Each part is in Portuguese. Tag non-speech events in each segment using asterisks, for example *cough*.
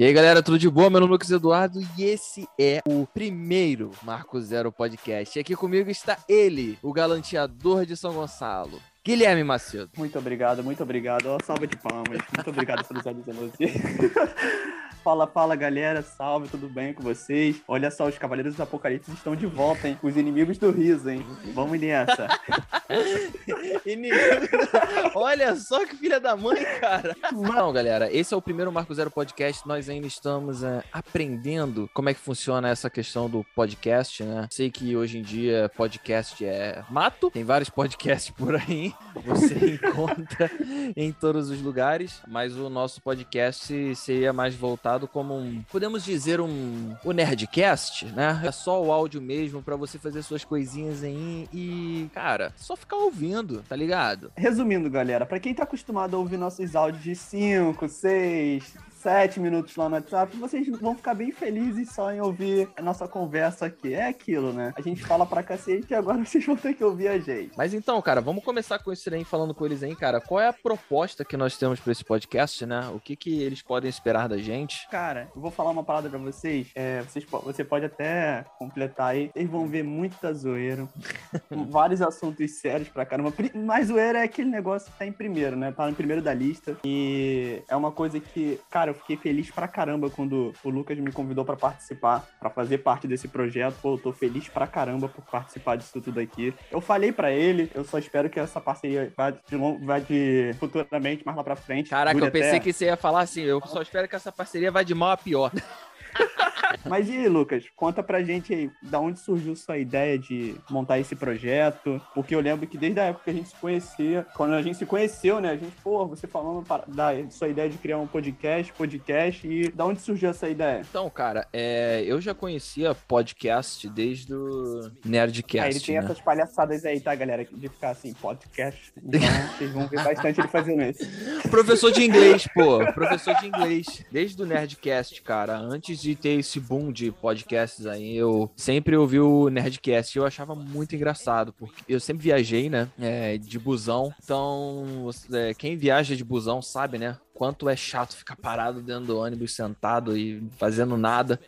E aí, galera, tudo de boa? Meu nome é Lucas Eduardo e esse é o primeiro Marco Zero Podcast. E aqui comigo está ele, o galanteador de São Gonçalo, Guilherme Macedo. Muito obrigado, muito obrigado. Ó, salva de palmas. Muito obrigado pelos você. *laughs* Fala, fala, galera. Salve, tudo bem com vocês? Olha só, os Cavaleiros do Apocalipse estão de volta, hein? Os inimigos do riso, hein? Vamos nessa. *laughs* Olha só que filha da mãe, cara. Não, galera, esse é o primeiro Marco Zero Podcast. Nós ainda estamos é, aprendendo como é que funciona essa questão do podcast, né? Sei que hoje em dia podcast é mato, tem vários podcasts por aí, você *laughs* encontra em todos os lugares, mas o nosso podcast seria mais voltado como um, podemos dizer, um o Nerdcast, né? É só o áudio mesmo para você fazer suas coisinhas aí e, cara, só ficar ouvindo, tá ligado? Resumindo, galera, para quem tá acostumado a ouvir nossos áudios de 5, 6, sete minutos lá no WhatsApp, vocês vão ficar bem felizes só em ouvir a nossa conversa aqui. É aquilo, né? A gente fala pra cacete e agora *laughs* vocês vão ter que ouvir a gente. Mas então, cara, vamos começar com isso aí, falando com eles aí, cara. Qual é a proposta que nós temos pra esse podcast, né? O que que eles podem esperar da gente? Cara, eu vou falar uma parada pra vocês. É, vocês você pode até completar aí. Vocês vão ver muita zoeira. *laughs* vários assuntos sérios pra caramba. Mas zoeira é aquele negócio que tá em primeiro, né? Tá em primeiro da lista. E é uma coisa que, cara, cara, eu fiquei feliz pra caramba quando o Lucas me convidou para participar, para fazer parte desse projeto. Pô, eu tô feliz pra caramba por participar disso tudo aqui. Eu falei para ele, eu só espero que essa parceria vá de, vá de futuramente, mais lá pra frente. Caraca, eu pensei até... que você ia falar assim, eu só espero que essa parceria vá de mal a pior. *laughs* Mas e aí, Lucas, conta pra gente aí, da onde surgiu sua ideia de montar esse projeto? Porque eu lembro que desde a época que a gente se conhecia, quando a gente se conheceu, né, a gente, pô, você falando da sua ideia de criar um podcast, podcast, e da onde surgiu essa ideia? Então, cara, é, eu já conhecia podcast desde o Nerdcast. Ah, ele tem né? essas palhaçadas aí, tá, galera? De ficar assim, podcast. Então, *laughs* vocês vão ver bastante ele fazendo isso. Professor de inglês, pô. Professor de inglês. Desde o Nerdcast, cara. Antes de ter esse boom de podcasts aí, eu sempre ouvi o Nerdcast e eu achava muito engraçado, porque eu sempre viajei, né, é, de busão. Então, é, quem viaja de busão sabe, né, quanto é chato ficar parado dentro do ônibus, sentado e fazendo nada.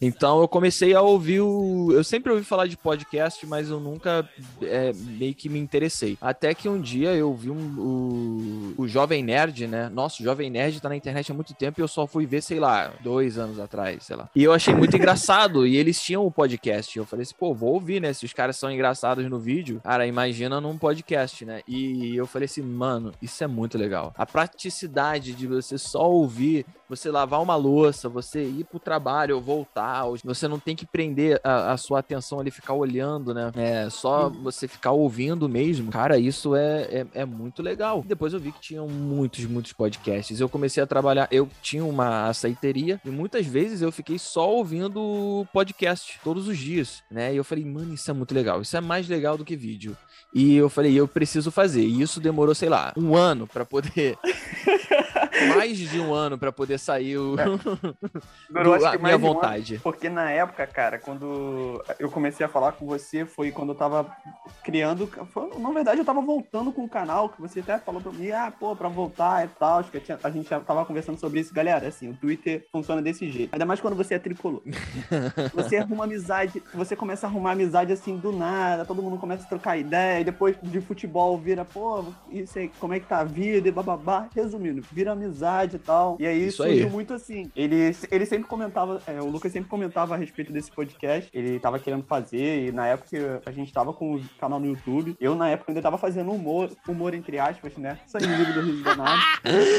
Então eu comecei a ouvir o. Eu sempre ouvi falar de podcast, mas eu nunca é, meio que me interessei. Até que um dia eu vi um, o, o Jovem Nerd, né? Nossa, o Jovem Nerd tá na internet há muito tempo e eu só fui ver, sei lá, dois anos atrás, sei lá. E eu achei muito engraçado. E eles tinham o um podcast. Eu falei assim, pô, vou ouvir, né? Se os caras são engraçados no vídeo, cara, imagina num podcast, né? E eu falei assim, mano, isso é muito legal. A praticidade de você só ouvir, você lavar uma louça, você ir pro trabalho ou voltar, você não tem que prender a, a sua atenção ali, ficar olhando, né? É só você ficar ouvindo mesmo. Cara, isso é, é, é muito legal. Depois eu vi que tinham muitos, muitos podcasts. Eu comecei a trabalhar, eu tinha uma aceiteria e muitas vezes eu fiquei só ouvindo podcast todos os dias, né? E eu falei, mano, isso é muito legal. Isso é mais legal do que vídeo. E eu falei, eu preciso fazer. E isso demorou, sei lá, um ano para poder *laughs* mais de um ano para poder sair o... É. *laughs* Durou, do, a minha vontade. Um ano, porque na época, cara, quando eu comecei a falar com você, foi quando eu tava criando. Foi, na verdade, eu tava voltando com o canal, que você até falou pra mim, ah, pô, pra voltar e tal. Acho que tinha, a gente já tava conversando sobre isso. Galera, assim, o Twitter funciona desse jeito. Ainda mais quando você é tricolor. *laughs* você arruma amizade, você começa a arrumar amizade assim do nada, todo mundo começa a trocar ideia, e depois de futebol vira, pô, isso aí, como é que tá a vida e bababá. Resumindo, vira amizade e tal. E aí Isso surgiu aí. muito assim. Ele, ele sempre comentava, é, o Lucas sempre comentava a respeito desse podcast. Ele tava querendo fazer, e na época a gente tava com o canal no YouTube. Eu, na época, ainda tava fazendo humor, humor entre aspas, né? Inimigo do Riso Danado.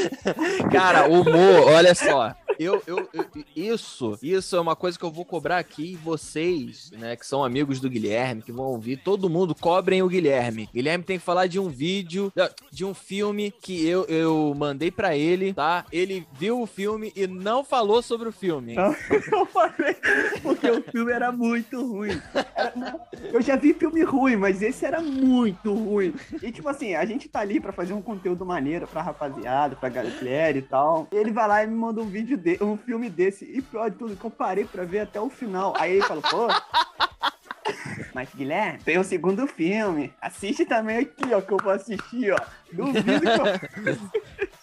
*laughs* Cara, humor, olha só. Eu, eu, eu, isso, isso é uma coisa que eu vou cobrar aqui. Vocês, né, que são amigos do Guilherme, que vão ouvir, todo mundo cobrem o Guilherme. Guilherme tem que falar de um vídeo, de um filme que eu, eu mandei para ele, tá? Ele viu o filme e não falou sobre o filme. Eu *laughs* falei, porque o filme era muito ruim. Eu já vi filme ruim, mas esse era muito ruim. E tipo assim, a gente tá ali para fazer um conteúdo maneiro pra rapaziada, pra galera e tal. E ele vai lá e me manda um vídeo de, um filme desse. E pior de tudo, que eu parei pra ver até o final. Aí ele falou, pô. *laughs* Mas, Guilherme, tem o segundo filme. Assiste também aqui, ó, que eu vou assistir, ó. Duvido que eu...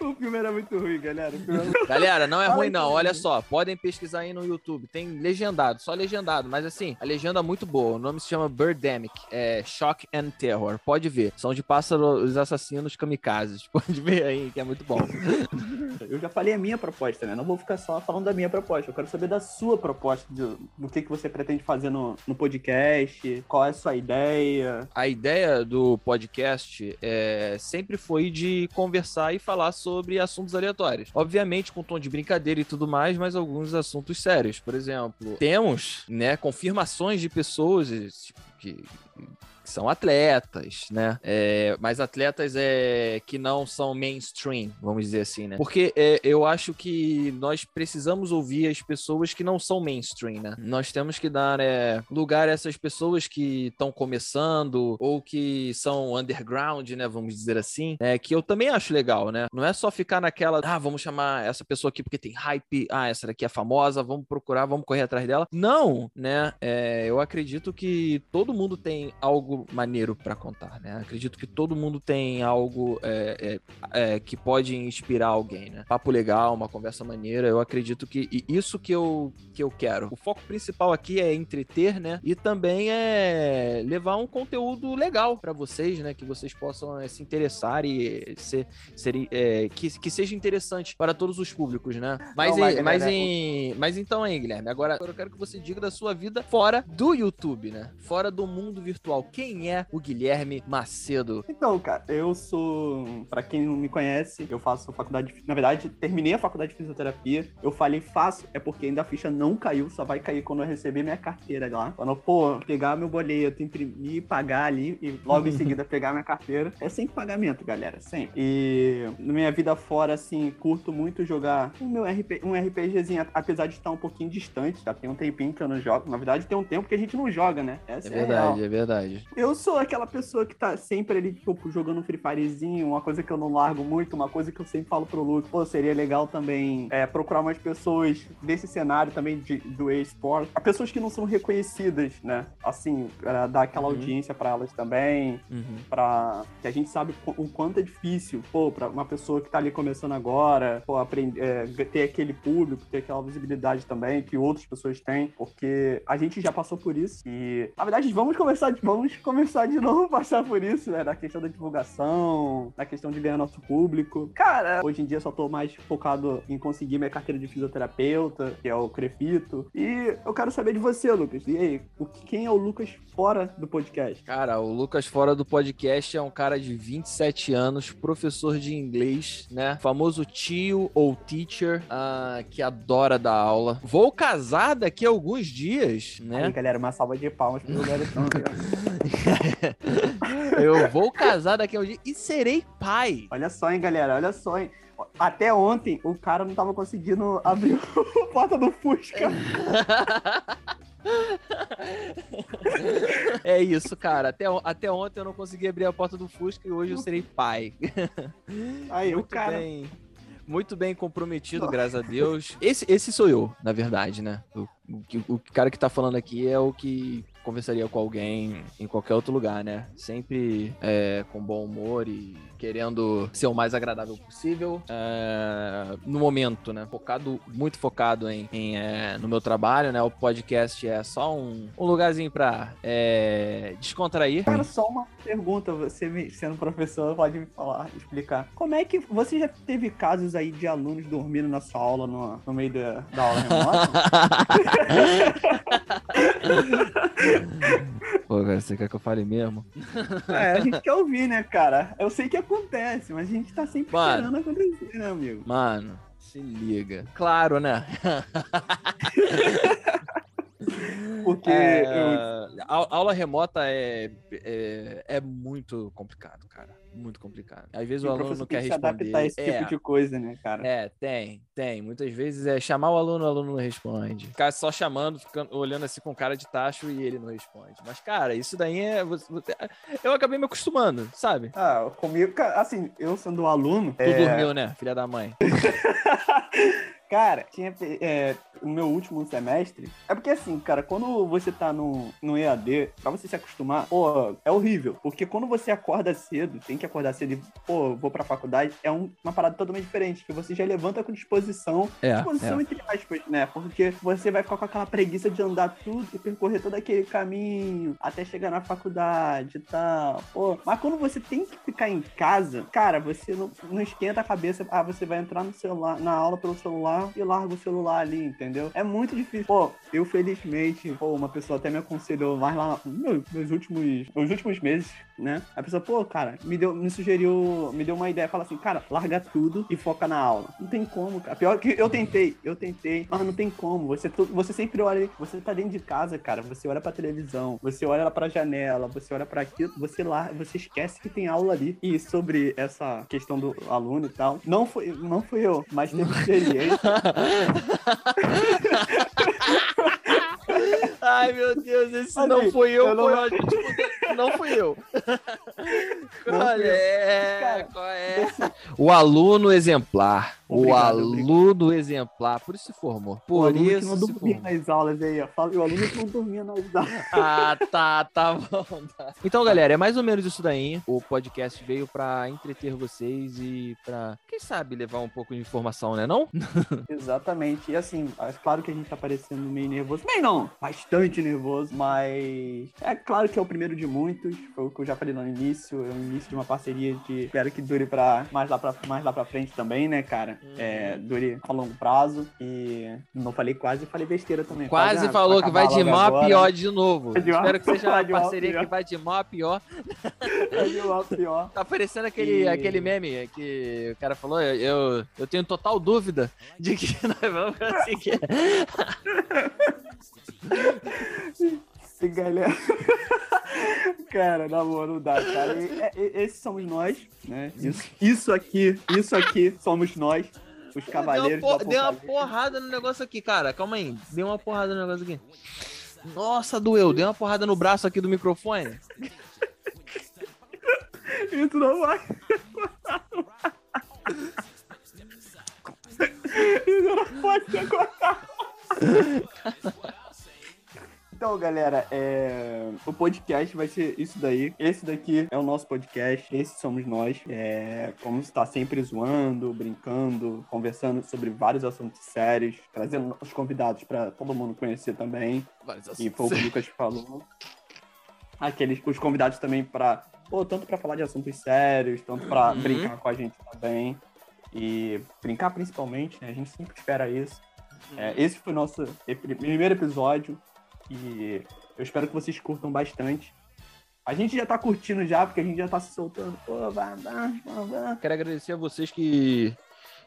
*laughs* o filme era muito ruim, galera. Era... Galera, não é ruim, não. Olha só, podem pesquisar aí no YouTube. Tem legendado, só legendado. Mas assim, a legenda é muito boa. O nome se chama Birdemic. É Shock and Terror. Pode ver. São de pássaros assassinos kamikazes. *laughs* Pode ver aí, que é muito bom. Eu já falei a minha proposta, né? Não vou ficar só falando da minha proposta. Eu quero saber da sua proposta, de, do que, que você pretende fazer no, no podcast, qual é a sua ideia. A ideia do podcast é, sempre foi de conversar e falar sobre assuntos aleatórios. Obviamente com tom de brincadeira e tudo mais, mas alguns assuntos sérios. Por exemplo, temos, né, confirmações de pessoas tipo, que são atletas, né? É, mas atletas é, que não são mainstream, vamos dizer assim, né? Porque é, eu acho que nós precisamos ouvir as pessoas que não são mainstream, né? Nós temos que dar é, lugar a essas pessoas que estão começando ou que são underground, né? Vamos dizer assim, é, que eu também acho legal, né? Não é só ficar naquela, ah, vamos chamar essa pessoa aqui porque tem hype, ah, essa daqui é famosa, vamos procurar, vamos correr atrás dela. Não, né? É, eu acredito que todo mundo tem algo maneiro para contar, né? Acredito que todo mundo tem algo é, é, é, que pode inspirar alguém, né? Papo legal, uma conversa maneira. Eu acredito que isso que eu, que eu quero. O foco principal aqui é entreter, né? E também é levar um conteúdo legal para vocês, né? Que vocês possam é, se interessar e ser, ser é, que, que seja interessante para todos os públicos, né? Mas, Não, em, mas, em, mas então aí, Guilherme, agora eu quero que você diga da sua vida fora do YouTube, né? Fora do mundo virtual. Quem quem é o Guilherme Macedo? Então, cara, eu sou. Para quem não me conhece, eu faço faculdade. Na verdade, terminei a faculdade de fisioterapia. Eu falei faço, é porque ainda a ficha não caiu, só vai cair quando eu receber minha carteira lá. Quando eu, pô, pegar meu boleto, imprimir, pagar ali e logo em *laughs* seguida pegar minha carteira. É sempre pagamento, galera, sempre. E na minha vida fora, assim, curto muito jogar o meu RP, um RPGzinho, apesar de estar um pouquinho distante, tá? Tem um tempinho que eu não jogo. Na verdade, tem um tempo que a gente não joga, né? Essa é, é verdade, é, é verdade. Eu sou aquela pessoa que tá sempre ali, tipo, jogando um Free Firezinho, uma coisa que eu não largo muito, uma coisa que eu sempre falo pro Luke, pô, seria legal também é, procurar umas pessoas desse cenário também de, do e-sport, pessoas que não são reconhecidas, né? Assim, dar aquela uhum. audiência para elas também, uhum. para que a gente sabe o quanto é difícil, pô, pra uma pessoa que tá ali começando agora, pô, aprender, é, ter aquele público, ter aquela visibilidade também que outras pessoas têm, porque a gente já passou por isso e, na verdade, vamos começar, vamos começar de novo passar por isso, né? Na questão da divulgação, na questão de ganhar nosso público. Cara, hoje em dia só tô mais focado em conseguir minha carteira de fisioterapeuta, que é o Crefito. E eu quero saber de você, Lucas. E aí, quem é o Lucas fora do podcast? Cara, o Lucas fora do podcast é um cara de 27 anos, professor de inglês, né? Famoso tio ou teacher, uh, que adora dar aula. Vou casar daqui a alguns dias, né? Aí, galera, uma salva de palmas pro *laughs* garotão. *laughs* eu vou casar daqui a um dia e serei pai. Olha só, hein, galera, olha só, hein. Até ontem, o cara não tava conseguindo abrir a *laughs* porta do Fusca. é isso, cara. Até, até ontem eu não consegui abrir a porta do Fusca e hoje eu serei pai. *laughs* Aí, Muito o cara... bem. Muito bem comprometido, graças a Deus. Esse, esse sou eu, na verdade, né? O, o, o cara que tá falando aqui é o que conversaria com alguém em qualquer outro lugar, né? Sempre é, com bom humor e querendo ser o mais agradável possível é, no momento, né? Focado, muito focado em, em é, no meu trabalho, né? O podcast é só um, um lugarzinho pra é, descontrair. Cara, só uma pergunta, você sendo professor pode me falar, explicar. Como é que você já teve casos aí de alunos dormindo na sua aula no, no meio da, da aula remota? *laughs* Pô, cara, você quer que eu fale mesmo? É, a gente quer ouvir, né, cara? Eu sei que acontece, mas a gente tá sempre mano, esperando acontecer, né, amigo? Mano, se liga. Claro, né? *laughs* *laughs* Porque é, eu... aula remota é, é, é muito complicado, cara muito complicado. Às vezes e o aluno não quer responder. adaptar a esse é, tipo de coisa, né, cara? É, tem, tem. Muitas vezes é chamar o aluno, o aluno não responde. Ficar só chamando, ficando, olhando assim com cara de tacho e ele não responde. Mas, cara, isso daí é. Eu acabei me acostumando, sabe? Ah, comigo, assim, eu sendo aluno. Tu é... dormiu, né, filha da mãe? *laughs* Cara, tinha, é, no meu último semestre, é porque assim, cara, quando você tá no, no EAD, pra você se acostumar, pô, é horrível. Porque quando você acorda cedo, tem que acordar cedo e, pô, vou pra faculdade, é um, uma parada totalmente diferente, que você já levanta com disposição, é, disposição é. entre aspas, né? Porque você vai ficar com aquela preguiça de andar tudo e percorrer todo aquele caminho até chegar na faculdade e tal. Pô, mas quando você tem que ficar em casa, cara, você não, não esquenta a cabeça, ah, você vai entrar no celular, na aula pelo celular e larga o celular ali, entendeu? É muito difícil. Pô, eu felizmente, pô, uma pessoa até me aconselhou mais lá nos meus últimos, nos últimos meses, né? A pessoa, pô, cara, me deu, me sugeriu, me deu uma ideia, fala assim, cara, larga tudo e foca na aula. Não tem como, cara. Pior que eu tentei, eu tentei, mas não tem como. Você, você sempre olha, você tá dentro de casa, cara, você olha pra televisão, você olha pra janela, você olha pra aquilo, você lá, você esquece que tem aula ali. E sobre essa questão do aluno e tal, não foi, não fui eu, mas teve *laughs* experiência. Ai, meu Deus, esse não foi eu, eu não... foi *laughs* gente não fui eu. qual é? qual é? O aluno exemplar. Obrigado, o aluno obrigado. exemplar. Por isso se formou. Por o aluno isso. Que não dormia nas aulas aí, ó. O aluno que não dormia nas aulas. *laughs* ah, tá, tá bom. Tá. Então, galera, é mais ou menos isso daí. O podcast veio pra entreter vocês e pra, quem sabe, levar um pouco de informação, né? Não? *laughs* Exatamente. E assim, é claro que a gente tá parecendo meio nervoso. Bem, não. Bastante nervoso, mas é claro que é o primeiro de muitos. Foi o que eu já falei no início. É o início de uma parceria de espero que dure pra mais lá pra, mais lá pra frente também, né, cara? É, dure a longo prazo. E não falei quase, falei besteira também. Quase, quase falou que vai de mal a pior de novo. De Espero que seja uma parceria que vai de mal a pior. *laughs* Vai de mal a pior. Tá parecendo aquele, e... aquele meme que o cara falou, eu, eu, tenho total dúvida de que *laughs* nós vamos conseguir. *laughs* Esse galera. Cara, na boa, não dá, cara. E, e, é, esses somos nós, né? Isso, isso aqui, isso aqui somos nós. Os cavaleiros. Deu uma, deu uma porrada no negócio aqui, cara. Calma aí. Deu uma porrada no negócio aqui. Nossa, doeu. Deu uma porrada no braço aqui do microfone. Isso não vai. Isso não pode ser cortado. Então, galera, é... o podcast vai ser isso daí. Esse daqui é o nosso podcast, esses somos nós. É... Como está sempre zoando, brincando, conversando sobre vários assuntos sérios, trazendo os convidados para todo mundo conhecer também. Vários assuntos. E foi o que o Lucas falou. Aqueles, os convidados também para, pô, tanto para falar de assuntos sérios, tanto para uhum. brincar com a gente também. E brincar principalmente, né? A gente sempre espera isso. É, esse foi o nosso primeiro episódio. E eu espero que vocês curtam bastante. A gente já tá curtindo já, porque a gente já tá se soltando. Pô. Quero agradecer a vocês que,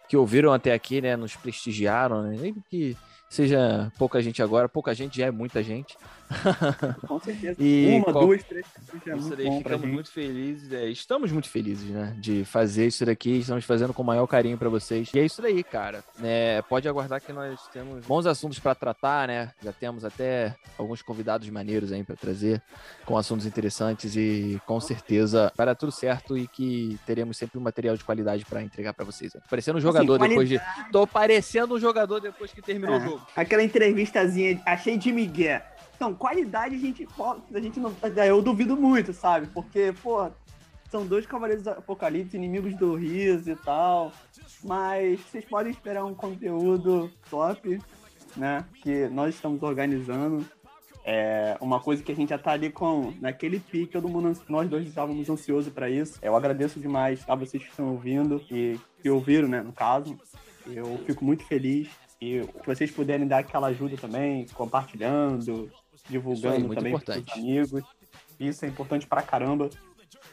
que ouviram até aqui, né? Nos prestigiaram, né? Que seja pouca gente agora, pouca gente já é muita gente. *laughs* Com certeza. e Uma, qual... duas, três já é muito ficamos muito felizes, é, estamos muito felizes, né, de fazer isso daqui, estamos fazendo com o maior carinho para vocês. E é isso daí, cara. É, pode aguardar que nós temos bons assuntos para tratar, né? Já temos até alguns convidados maneiros aí para trazer com assuntos interessantes e com certeza vai dar tudo certo e que teremos sempre um material de qualidade para entregar para vocês. Parecendo um jogador assim, depois de tô parecendo um jogador depois que terminou é, o jogo. Aquela entrevistazinha, achei de Miguel. Então, qualidade a gente, a gente não. Eu duvido muito, sabe? Porque, pô, são dois Cavaleiros do Apocalipse, inimigos do Riso e tal. Mas vocês podem esperar um conteúdo top, né? Que nós estamos organizando. É uma coisa que a gente já tá ali com naquele pique, todo mundo, nós dois estávamos ansiosos para isso. Eu agradeço demais a vocês que estão ouvindo e que ouviram, né, no caso. Eu fico muito feliz e se vocês puderem dar aquela ajuda também, compartilhando, divulgando aí, também importante. pros amigos. Isso é importante pra caramba,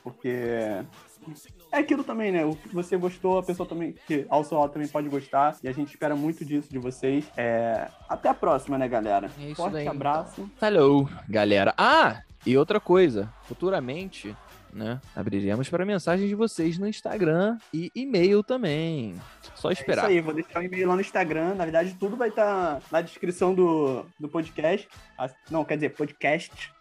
porque é aquilo também, né? O que você gostou, a pessoa também, que ao seu lado também pode gostar. E a gente espera muito disso de vocês. É... Até a próxima, né, galera? É Forte daí, abraço. Então. Hello, galera. Ah, e outra coisa. Futuramente, né? Abriremos para mensagens de vocês no Instagram e e-mail também. Só esperar. É isso aí, vou deixar o e-mail lá no Instagram. Na verdade, tudo vai estar tá na descrição do, do podcast. Não, quer dizer, podcast.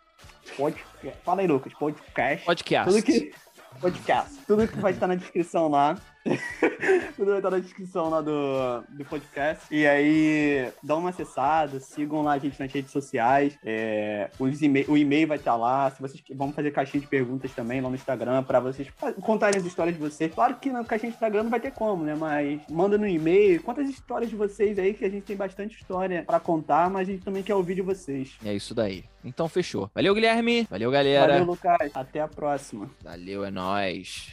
Pod... Fala aí, Lucas. Podcast. Podcast. Tudo que... Podcast. Tudo que vai estar na descrição lá. *laughs* Tudo vai estar na descrição lá do, do podcast. E aí, dá uma acessada, sigam lá a gente nas redes sociais. É, o e-mail vai estar lá. Se vocês vamos fazer caixinha de perguntas também lá no Instagram para vocês contarem as histórias de vocês. Claro que na caixinha de Instagram não vai ter como, né? Mas manda no e-mail, conta as histórias de vocês aí, que a gente tem bastante história para contar, mas a gente também quer ouvir de vocês. É isso daí. Então fechou. Valeu, Guilherme. Valeu, galera. Valeu, Lucas. Até a próxima. Valeu, é nóis.